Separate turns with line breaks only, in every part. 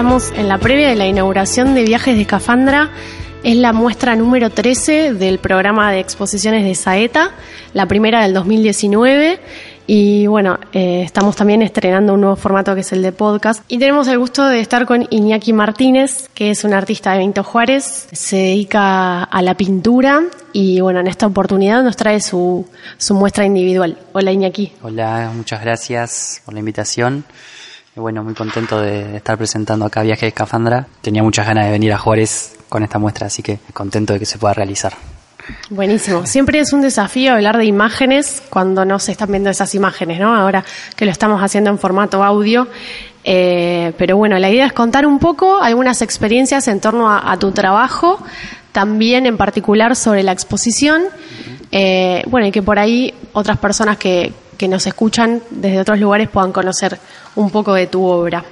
estamos en la previa de la inauguración de Viajes de Escafandra. Es la muestra número 13 del programa de exposiciones de Saeta, la primera del 2019. Y bueno, eh, estamos también estrenando un nuevo formato que es el de podcast. Y tenemos el gusto de estar con Iñaki Martínez, que es un artista de Benito Juárez, se dedica a la pintura y bueno, en esta oportunidad nos trae su, su muestra individual. Hola Iñaki.
Hola, muchas gracias por la invitación. Bueno, muy contento de estar presentando acá Viaje de Escafandra. Tenía muchas ganas de venir a Juárez con esta muestra, así que contento de que se pueda realizar.
Buenísimo. Siempre es un desafío hablar de imágenes cuando no se están viendo esas imágenes, ¿no? Ahora que lo estamos haciendo en formato audio. Eh, pero bueno, la idea es contar un poco algunas experiencias en torno a, tu trabajo, también en particular sobre la exposición. Eh, bueno, y que por ahí otras personas que, que nos escuchan desde otros lugares puedan conocer un poco de tu obra.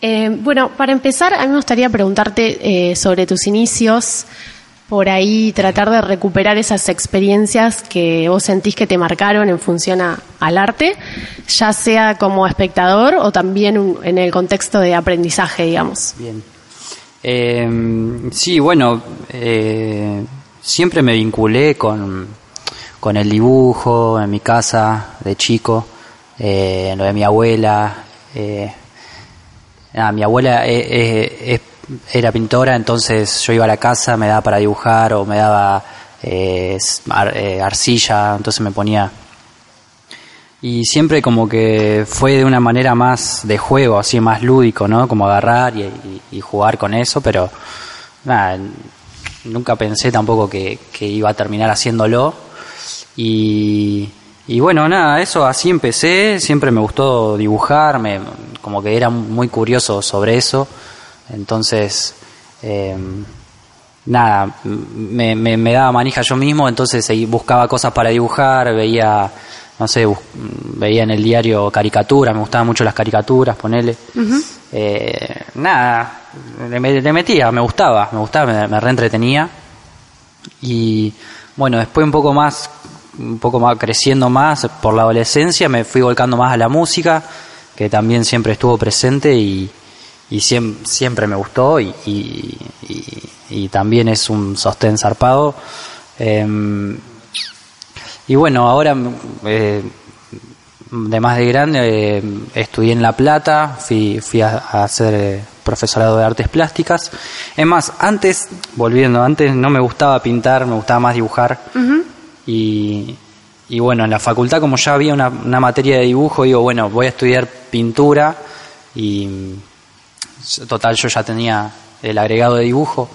Eh, bueno, para empezar, a mí me gustaría preguntarte eh, sobre tus inicios, por ahí tratar de recuperar esas experiencias que vos sentís que te marcaron en función al arte, ya sea como espectador o también en el contexto de aprendizaje, digamos.
Bien. Eh, sí, bueno, siempre me vinculé con, con el dibujo en mi casa de chico, eh, lo de mi abuela. Eh, mi abuela eh, era pintora, entonces yo iba a la casa, me daba para dibujar o me daba arcilla, entonces me ponía... Y siempre como que fue de una manera más de juego, así más lúdico, ¿no? Como agarrar y, jugar con eso, pero nada, nunca pensé tampoco que iba a terminar haciéndolo y, bueno, nada, eso así empecé, siempre me gustó dibujar, me, como que era muy curioso sobre eso, entonces, em, nada, me, me, daba manija yo mismo, entonces buscaba cosas para dibujar, veía, no sé, veía en el diario caricaturas, me gustaban mucho las caricaturas, ponele. Eh, nada, le, metía, me gustaba, me gustaba, me, me reentretenía. Y bueno, después un poco más un poco más creciendo más por la adolescencia, me fui volcando más a la música, que también siempre estuvo presente y, siempre, me gustó y, y, también es un sostén zarpado. Em, y bueno, ahora eh, de más de grande eh, estudié en La Plata, fui, fui a, hacer eh, profesorado de artes plásticas. Es más, antes, volviendo, antes no me gustaba pintar, me gustaba más dibujar. Y, y bueno, en la facultad como ya había una, materia de dibujo, digo, bueno, voy a estudiar pintura y total yo ya tenía el agregado de dibujo.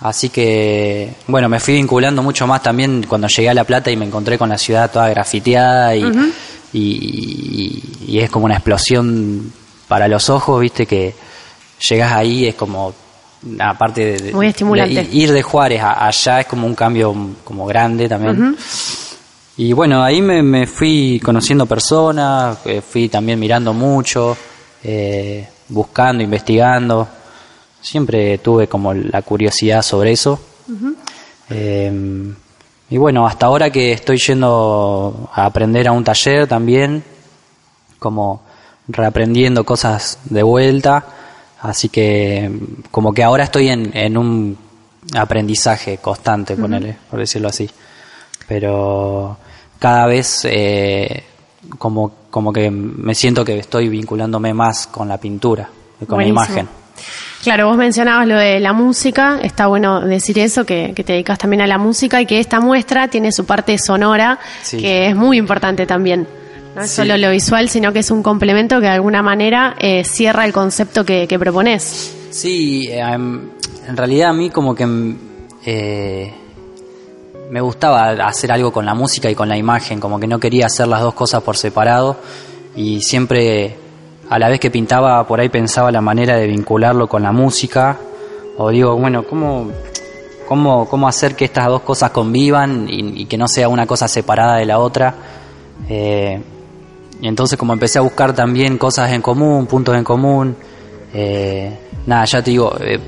Así que, bueno, me fui vinculando mucho más también cuando llegué a La Plata y me encontré con la ciudad toda grafiteada y, y, es como una explosión para los ojos, viste, que llegas ahí, es como aparte de,
Muy estimulante.
ir de Juárez allá es como un cambio como grande también. Y bueno, ahí me, fui conociendo personas, eh, fui también mirando mucho, eh, buscando, investigando. Siempre tuve como la curiosidad sobre eso. Eh, y bueno, hasta ahora que estoy yendo a aprender a un taller también, como reaprendiendo cosas de vuelta Así que como que ahora estoy en, en un aprendizaje constante, por decirlo así. Pero cada vez eh, como, como que me siento que estoy vinculándome más con la pintura, con la imagen.
Claro, vos mencionabas lo de la música, está bueno decir eso, que, te dedicas también a la música y que esta muestra tiene su parte sonora, que es muy importante también. No es solo lo visual, sino que es un complemento que de alguna manera eh, cierra el concepto que, que propones.
Sí, em, en realidad a mí como que em, eh, me gustaba hacer algo con la música y con la imagen, como que no quería hacer las dos cosas por separado y siempre a la vez que pintaba por ahí pensaba la manera de vincularlo con la música o digo, bueno, ¿cómo, cómo, cómo hacer que estas dos cosas convivan y, que no sea una cosa separada de la otra? Eh, y entonces como empecé a buscar también cosas en común, puntos en común, eh, nada, ya te digo, eh,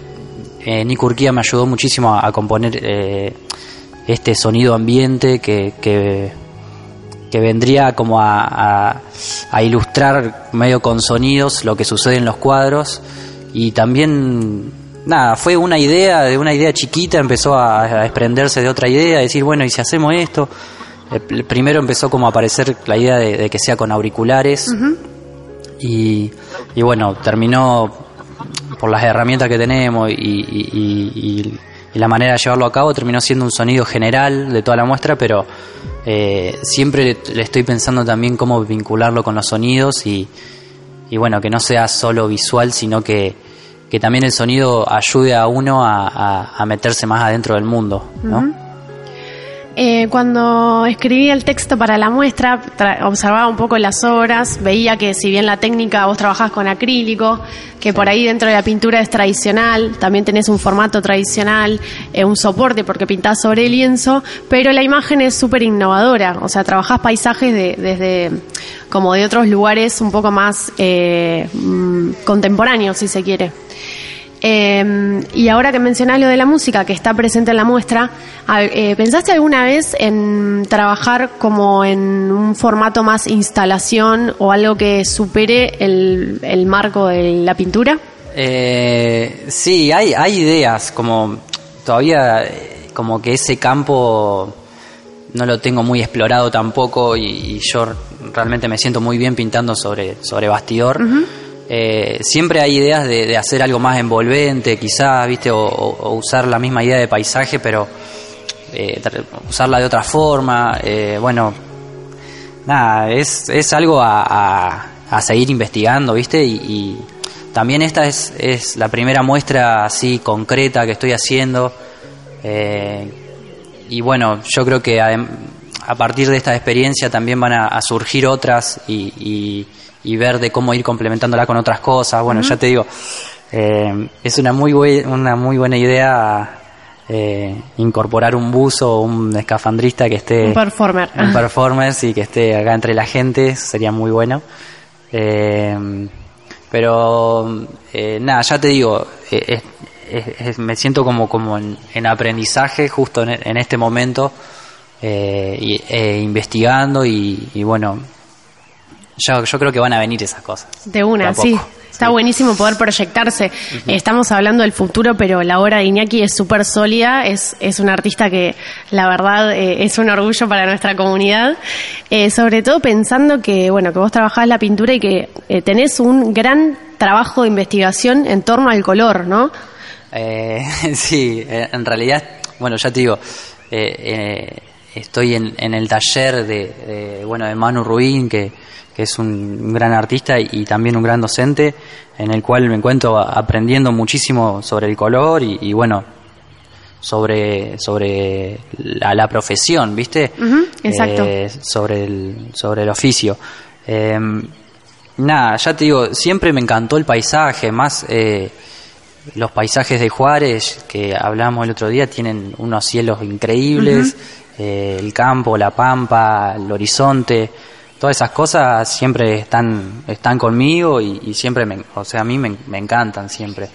eh Nick me ayudó muchísimo a, componer eh, este sonido ambiente que, que, vendría como a, a, ilustrar medio con sonidos lo que sucede en los cuadros y también nada, fue una idea, de una idea chiquita empezó a, desprenderse de otra idea, decir, bueno, ¿y si hacemos esto? Primero empezó como a aparecer la idea de, que sea con auriculares y, y, bueno, terminó por las herramientas que tenemos y, la manera de llevarlo a cabo, terminó siendo un sonido general de toda la muestra, pero eh, siempre le, estoy pensando también cómo vincularlo con los sonidos y, y bueno, que no sea solo visual, sino que, que también el sonido ayude a uno a, a, meterse más adentro del mundo, ¿no?
Eh, cuando escribí el texto para la muestra, observaba un poco las obras, veía que si bien la técnica vos trabajás con acrílico, que por ahí dentro de la pintura es tradicional, también tenés un formato tradicional, eh, un soporte porque pintás sobre el lienzo, pero la imagen es súper innovadora, o sea, trabajás paisajes de, desde como de otros lugares un poco más eh, mm, contemporáneos, si se quiere. Eh, y ahora que mencionás lo de la música que está presente en la muestra, eh, ¿pensaste alguna vez en trabajar como en un formato más instalación o algo que supere el, marco de la pintura?
Eh, sí, hay, hay ideas, como todavía eh, como que ese campo no lo tengo muy explorado tampoco y, yo realmente me siento muy bien pintando sobre, sobre bastidor. Eh, siempre hay ideas de, hacer algo más envolvente, quizás, ¿viste? O, usar la misma idea de paisaje, pero eh, usarla de otra forma. Eh, bueno, nada, es, es algo a, seguir investigando, ¿viste? Y, también esta es, es, la primera muestra así concreta que estoy haciendo. y bueno, yo creo que a, partir de esta experiencia también van a, surgir otras y y ver de cómo ir complementándola con otras cosas. Bueno, ya te digo, eh, es una muy, una muy buena idea eh, incorporar un buzo o un escafandrista que esté...
Un performer.
Un performer, y que esté acá entre la gente, sería muy bueno. Eh, pero nada, ya te digo, me siento como, como en, aprendizaje justo en, este momento, y, investigando y, y bueno, yo, yo creo que van a venir esas cosas.
De una, sí. Está buenísimo poder proyectarse. Estamos hablando del futuro, pero la obra de Iñaki es súper sólida. Es, es un artista que, la verdad, eh, es un orgullo para nuestra comunidad. Eh, sobre todo pensando que, bueno, que vos trabajás la pintura y que eh, tenés un gran trabajo de investigación en torno al color, ¿no?
sí, en realidad, bueno, ya te digo, estoy en, en, el taller de, de, bueno, de Manu Ruín, que que es un gran artista y, también un gran docente, en el cual me encuentro aprendiendo muchísimo sobre el color y, bueno, sobre, sobre la, profesión, ¿viste?
exacto.
Eh, sobre, el, sobre el oficio. Em, nada, ya te digo, siempre me encantó el paisaje, más eh, los paisajes de Juárez que hablamos el otro día tienen unos cielos increíbles, eh, el campo, la pampa, el horizonte todas esas cosas siempre están, están conmigo y, siempre, me, o sea, a mí me, encantan siempre.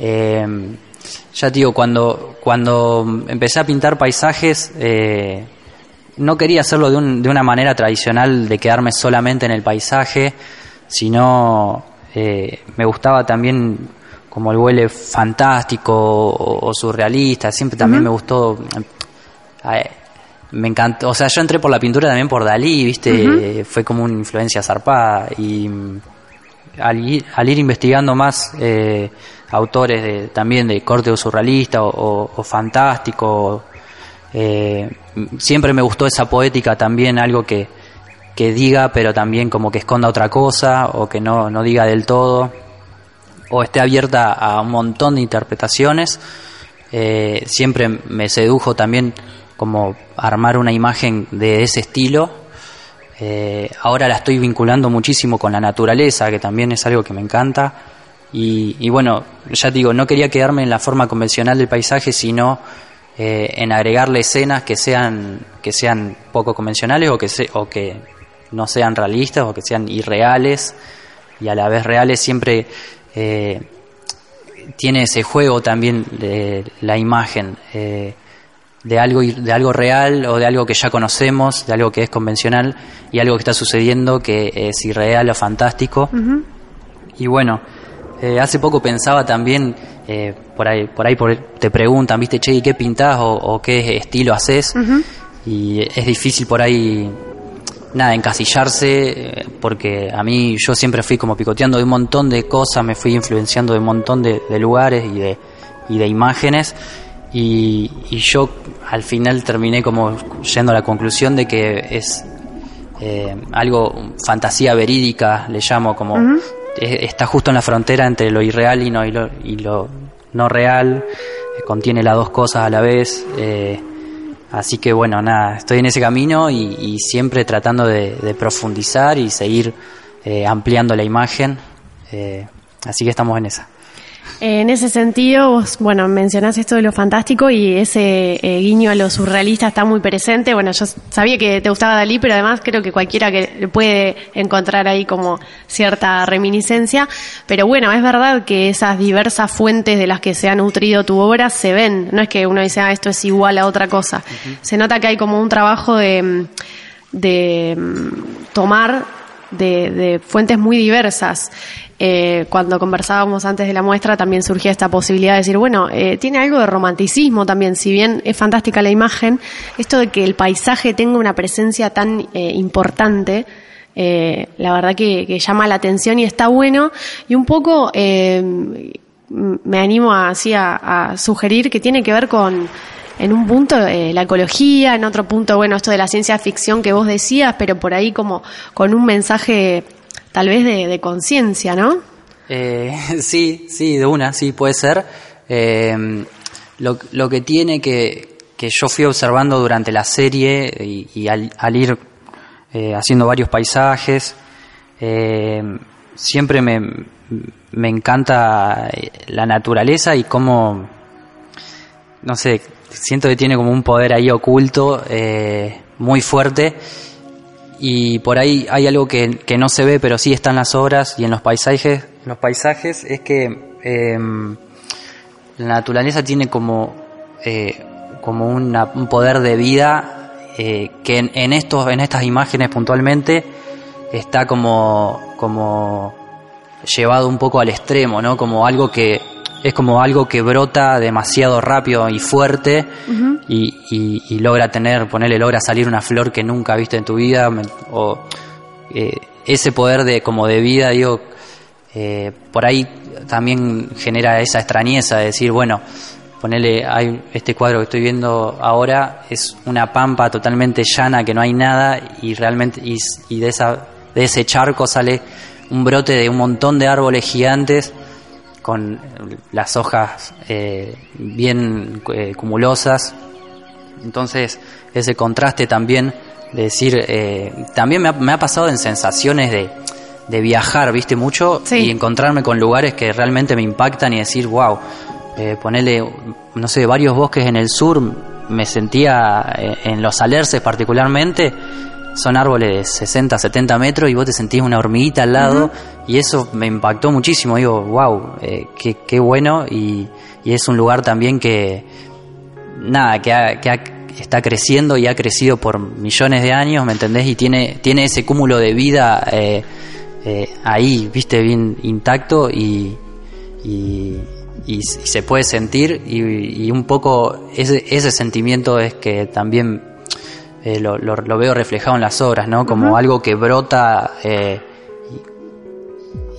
Eh, ya te digo, cuando, cuando empecé a pintar paisajes, eh, no quería hacerlo de, un, de una manera tradicional de quedarme solamente en el paisaje, sino eh, me gustaba también como el huele fantástico o, surrealista, siempre también me gustó me encantó, o sea, yo entré por la pintura también por Dalí, ¿viste? Fue como una influencia zarpada y mm, al ir, al ir investigando más eh, autores de, también de corte o surrealista o, fantástico, eh, siempre me gustó esa poética también, algo que, que diga pero también como que esconda otra cosa o que no, no diga del todo o esté abierta a un montón de interpretaciones. Eh, siempre me sedujo también como armar una imagen de ese estilo. Eh, ahora la estoy vinculando muchísimo con la naturaleza, que también es algo que me encanta. Y, bueno, ya digo, no quería quedarme en la forma convencional del paisaje, sino eh, en agregarle escenas que sean, que sean poco convencionales o que, o que no sean realistas o que sean irreales y a la vez reales siempre eh, tiene ese juego también de la imagen de algo, de algo real o de algo que ya conocemos, de algo que es convencional y algo que está sucediendo que es irreal o fantástico. Y bueno, Eh, hace poco pensaba también, eh, por ahí, por ahí te preguntan, viste, che, ¿y qué pintás o, qué estilo haces? Y es difícil por ahí, nada, encasillarse, eh, porque a mí yo siempre fui como picoteando de un montón de cosas, me fui influenciando de un montón de, lugares y de, y de imágenes. Y, y, yo al final terminé como yendo a la conclusión de que es eh, algo fantasía verídica, le llamo, como está justo en la frontera entre lo irreal y, no, y, lo, no real, eh, contiene las dos cosas a la vez. Eh, así que bueno, nada, estoy en ese camino y, siempre tratando de, profundizar y seguir ampliando la imagen. así que estamos en esa.
En ese sentido, vos, bueno, mencionás esto de lo fantástico y ese eh, guiño a lo surrealista está muy presente. Bueno, yo sabía que te gustaba Dalí, pero además creo que cualquiera que puede encontrar ahí como cierta reminiscencia. Pero bueno, es verdad que esas diversas fuentes de las que se ha nutrido tu obra se ven. No es que uno dice, ah, esto es igual a otra cosa. Se nota que hay como un trabajo de, de mm, tomar de, de, fuentes muy diversas. Eh, cuando conversábamos antes de la muestra también surgía esta posibilidad de decir, bueno, eh, tiene algo de romanticismo también, si bien es fantástica la imagen, esto de que el paisaje tenga una presencia tan eh, importante, la verdad que, llama la atención y está bueno, y un poco me animo así a, sugerir que tiene que ver con en un punto la ecología, en otro punto, bueno, esto de la ciencia ficción que vos decías, pero por ahí como con un mensaje tal vez de, conciencia, ¿no?
Eh, sí, sí, de una, sí, puede ser. Eh, lo, que tiene que, que yo fui observando durante la serie y, al, ir eh, haciendo varios paisajes, siempre me, me encanta la naturaleza y cómo, no sé, siento que tiene como un poder ahí oculto muy fuerte y por ahí hay algo que, que, no se ve, pero sí está en las obras y en los paisajes. Los paisajes es que em, la naturaleza tiene como, eh, como un poder de vida eh, que en, en, estos, en estas imágenes puntualmente está como, como llevado un poco al extremo, ¿no? Como algo que es como algo que brota demasiado rápido y fuerte y, logra tener, ponerle, logra salir una flor que nunca viste en tu vida o eh, ese poder de como de vida, digo, eh, por ahí también genera esa extrañeza de decir, bueno, ponerle, hay este cuadro que estoy viendo ahora es una pampa totalmente llana que no hay nada y realmente y, y de esa de ese charco sale un brote de un montón de árboles gigantes con las hojas eh, bien eh, cumulosas. Entonces, ese contraste también de decir, eh, también me ha, pasado en sensaciones de, de viajar, viste, mucho y encontrarme con lugares que realmente me impactan y decir, wow, ponerle, no sé, varios bosques en el sur, me sentía en los alerces particularmente son árboles de 60, 70 metros y vos te sentís una hormiguita al lado y eso me impactó muchísimo. Digo, wow, eh, qué, qué, bueno y, y, es un lugar también que, nada, que, que está creciendo y ha crecido por millones de años, ¿me entendés? Y tiene, tiene ese cúmulo de vida eh, eh, ahí, viste, bien intacto y, y, y, se puede sentir y, y un poco ese, ese sentimiento es que también eh, lo, lo, veo reflejado en las obras, ¿no? Como algo que brota eh,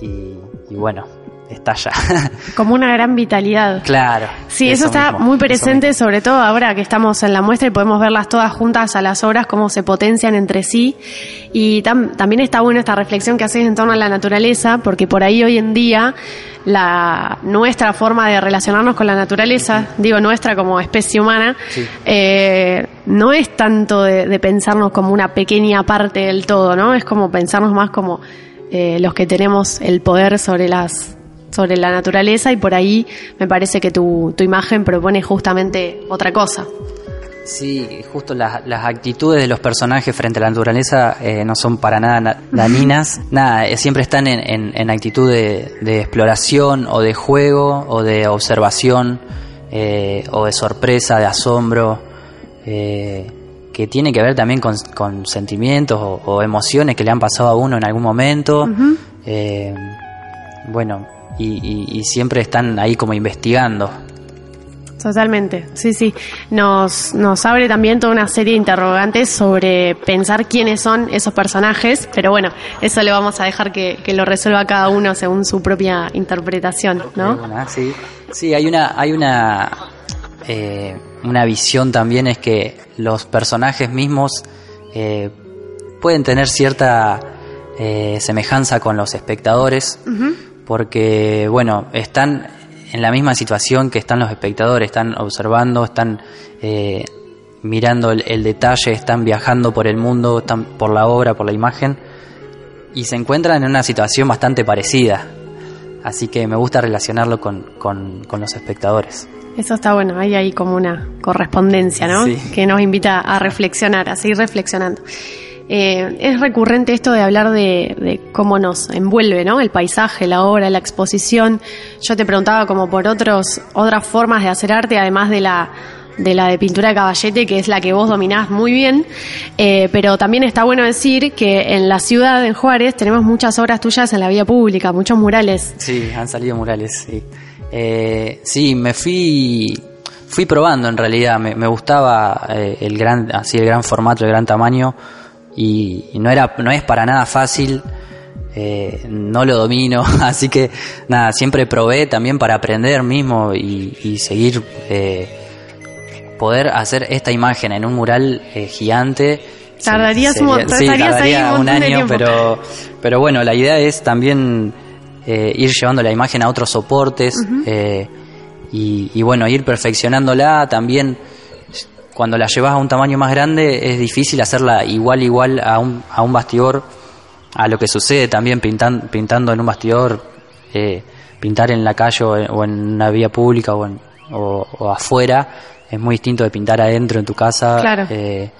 y, y, bueno, estalla.
Como una gran vitalidad.
Claro.
Sí, eso, está muy presente, sobre todo ahora que estamos en la muestra y podemos verlas todas juntas a las obras, cómo se potencian entre sí. Y también está bueno esta reflexión que haces en torno a la naturaleza, porque por ahí hoy en día la nuestra forma de relacionarnos con la naturaleza, digo nuestra como especie humana, eh, no es tanto de, pensarnos como una pequeña parte del todo, ¿no? Es como pensarnos más como eh, los que tenemos el poder sobre las sobre la naturaleza y por ahí me parece que tu, tu imagen propone justamente otra cosa.
Sí, justo las, actitudes de los personajes frente a la naturaleza eh, no son para nada dañinas. nada, eh, siempre están en, en, actitud de, exploración o de juego o de observación eh, o de sorpresa, de asombro, que tiene que ver también con, con sentimientos o, emociones que le han pasado a uno en algún momento. bueno, y, siempre están ahí como investigando.
Totalmente, sí, sí. Nos, nos abre también toda una serie de interrogantes sobre pensar quiénes son esos personajes, pero bueno, eso le vamos a dejar que, lo resuelva cada uno según su propia interpretación, ¿no?
Sí, sí hay una, hay una, eh, una visión también es que los personajes mismos eh, pueden tener cierta eh, semejanza con los espectadores, porque, bueno, están en la misma situación que están los espectadores, están observando, están eh, mirando el, detalle, están viajando por el mundo, están por la obra, por la imagen, y se encuentran en una situación bastante parecida. Así que me gusta relacionarlo con, con, los espectadores.
Eso está bueno, hay ahí como una correspondencia, ¿no? Que nos invita a reflexionar, a seguir reflexionando. Eh, es recurrente esto de hablar de, cómo nos envuelve, ¿no? El paisaje, la obra, la exposición. Yo te preguntaba como por otros, otras formas de hacer arte, además de la de la de pintura de caballete, que es la que vos dominás muy bien, eh, pero también está bueno decir que en la ciudad, en Juárez, tenemos muchas obras tuyas en la vía pública, muchos murales.
Sí, han salido murales, sí. Eh, sí, me fui fui probando en realidad, me, me gustaba el gran, así el gran formato, el gran tamaño, y, no era no es para nada fácil eh, no lo domino así que nada siempre probé también para aprender mismo y, seguir eh, poder hacer esta imagen en un mural eh, gigante.
Tardarías, un,
un, año pero pero bueno la idea es también ir llevando la imagen a otros soportes y, y bueno ir perfeccionándola también cuando la llevas a un tamaño más grande es difícil hacerla igual igual a un, a un bastidor, a lo que sucede también pintan, pintando en un bastidor, eh, pintar en la calle o en, una vía pública o, o, afuera es muy distinto de pintar adentro en tu casa.
Claro.
Eh,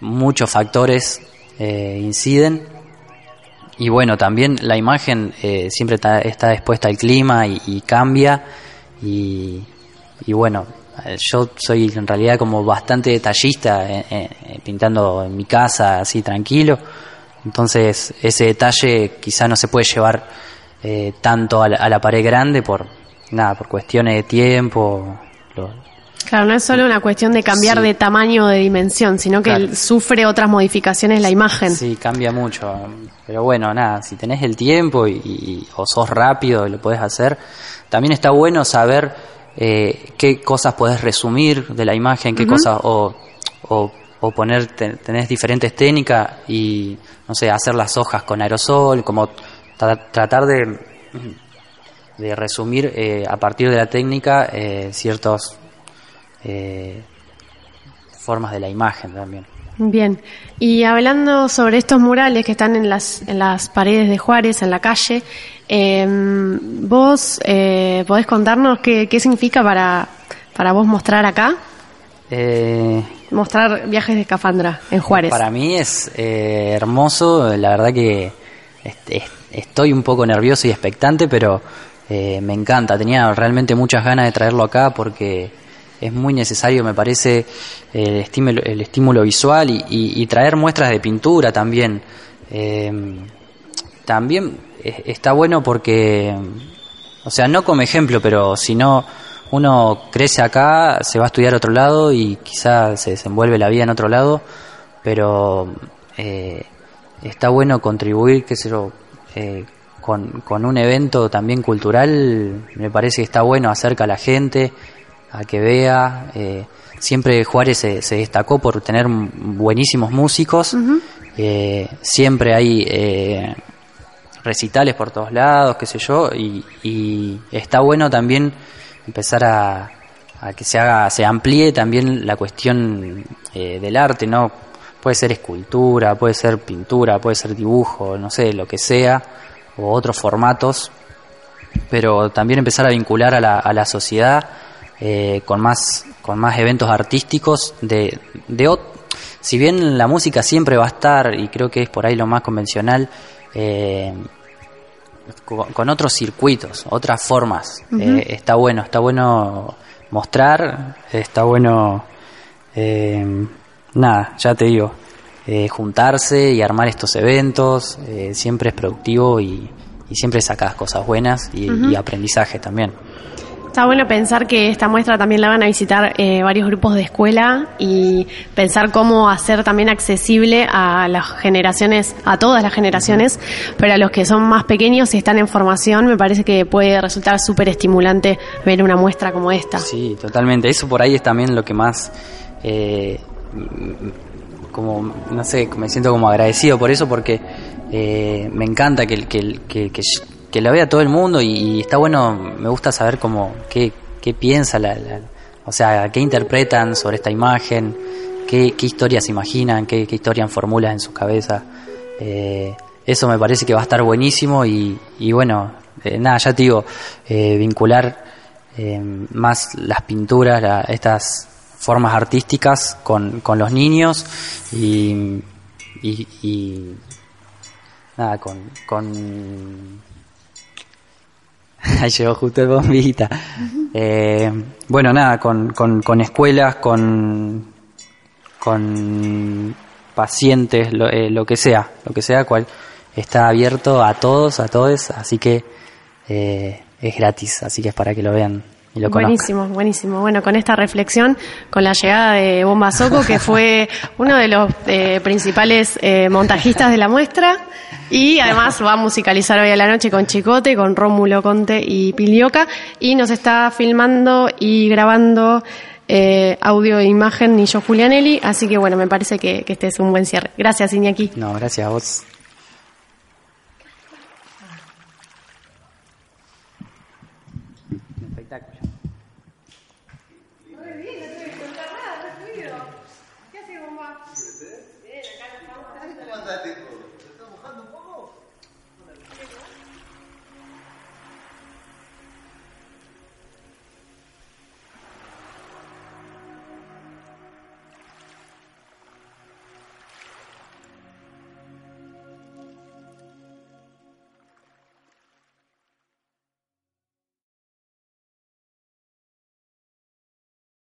muchos factores eh, inciden. Y bueno, también la imagen siempre está, está, expuesta al clima y, y cambia. Y, y bueno, eh, yo soy en realidad como bastante detallista eh, eh, pintando en mi casa así tranquilo. Entonces ese detalle quizá no se puede llevar tanto a la, pared grande por nada por cuestiones de tiempo
claro no es solo una cuestión de cambiar de tamaño o de dimensión sino que sufre otras modificaciones la imagen.
Sí cambia mucho. Pero bueno nada si tenés el tiempo y, o sos rápido y lo puedes hacer también está bueno saber eh, qué cosas podés resumir de la imagen, qué cosas, o, o, poner, tenés diferentes técnicas y, no sé, hacer las hojas con aerosol, como tratar de, de resumir eh, a partir de la técnica eh, ciertas eh, formas de la imagen también.
Bien, y hablando sobre estos murales que están en las, en las paredes de Juárez, en la calle, eh, ¿vos eh, podés contarnos qué, qué significa para, para vos mostrar acá? Eh, mostrar viajes de escafandra en Juárez.
Para mí es eh, hermoso, la verdad que estoy un poco nervioso y expectante, pero eh, me encanta. Tenía realmente muchas ganas de traerlo acá porque es muy necesario, me parece, el estímulo, el estímulo visual y, traer muestras de pintura también. Eh, también está bueno porque, o sea, no como ejemplo, pero si no uno crece acá, se va a estudiar a otro lado y quizá se desenvuelve la vida en otro lado, pero eh, está bueno contribuir, qué sé yo, eh, con, con un evento también cultural, me parece que está bueno acerca a la gente, a que vea. Eh, siempre Juárez se, destacó por tener buenísimos músicos. Eh, siempre hay eh, recitales por todos lados, qué sé yo, y, está bueno también empezar a, a, que se haga, se amplíe también la cuestión del arte, ¿no? Puede ser escultura, puede ser pintura, puede ser dibujo, no sé, lo que sea, o otros formatos, pero también empezar a vincular a la, a la sociedad eh, con más con más eventos artísticos de, de si bien la música siempre va a estar y creo que es por ahí lo más convencional eh, con, otros circuitos otras formas. Eh, está bueno está bueno mostrar está bueno nada ya te digo juntarse y armar estos eventos siempre es productivo y, y siempre sacas cosas buenas y, y aprendizaje también.
Está bueno pensar que esta muestra también la van a visitar eh, varios grupos de escuela y pensar cómo hacer también accesible a las generaciones, a todas las generaciones, pero a los que son más pequeños y están en formación, me parece que puede resultar súper estimulante ver una muestra como esta.
Sí, totalmente. Eso por ahí es también lo que más, eh, como, no sé, me siento como agradecido por eso porque eh, me encanta que, que, que, que que la vea todo el mundo y, está bueno, me gusta saber cómo, qué, qué piensa, la, o sea, qué interpretan sobre esta imagen, qué, qué historias imaginan, qué, qué historias formulan en su cabeza. Eh, eso me parece que va a estar buenísimo y, y bueno, eh, nada, ya te digo, eh, vincular más las pinturas, estas formas artísticas con, con los niños y, y, y nada, con, con Ahí llegó justo el bombita. Eh, bueno, nada, con, con, escuelas, con, con pacientes, lo, eh, lo, que sea, lo que sea, cual está abierto a todos, a todos, así que eh, es gratis, así que es para que lo vean
buenísimo, buenísimo. Bueno, con esta reflexión, con la llegada de Bomba Soco, que fue uno de los eh, principales eh, montajistas de la muestra, y además va a musicalizar hoy a la noche con Chicote, con Rómulo Conte y Pilioca, y nos está filmando y grabando eh, audio e imagen Nillo Julianelli, así que bueno, me parece que, que este es un buen cierre. Gracias, Iñaki.
No, gracias a vos.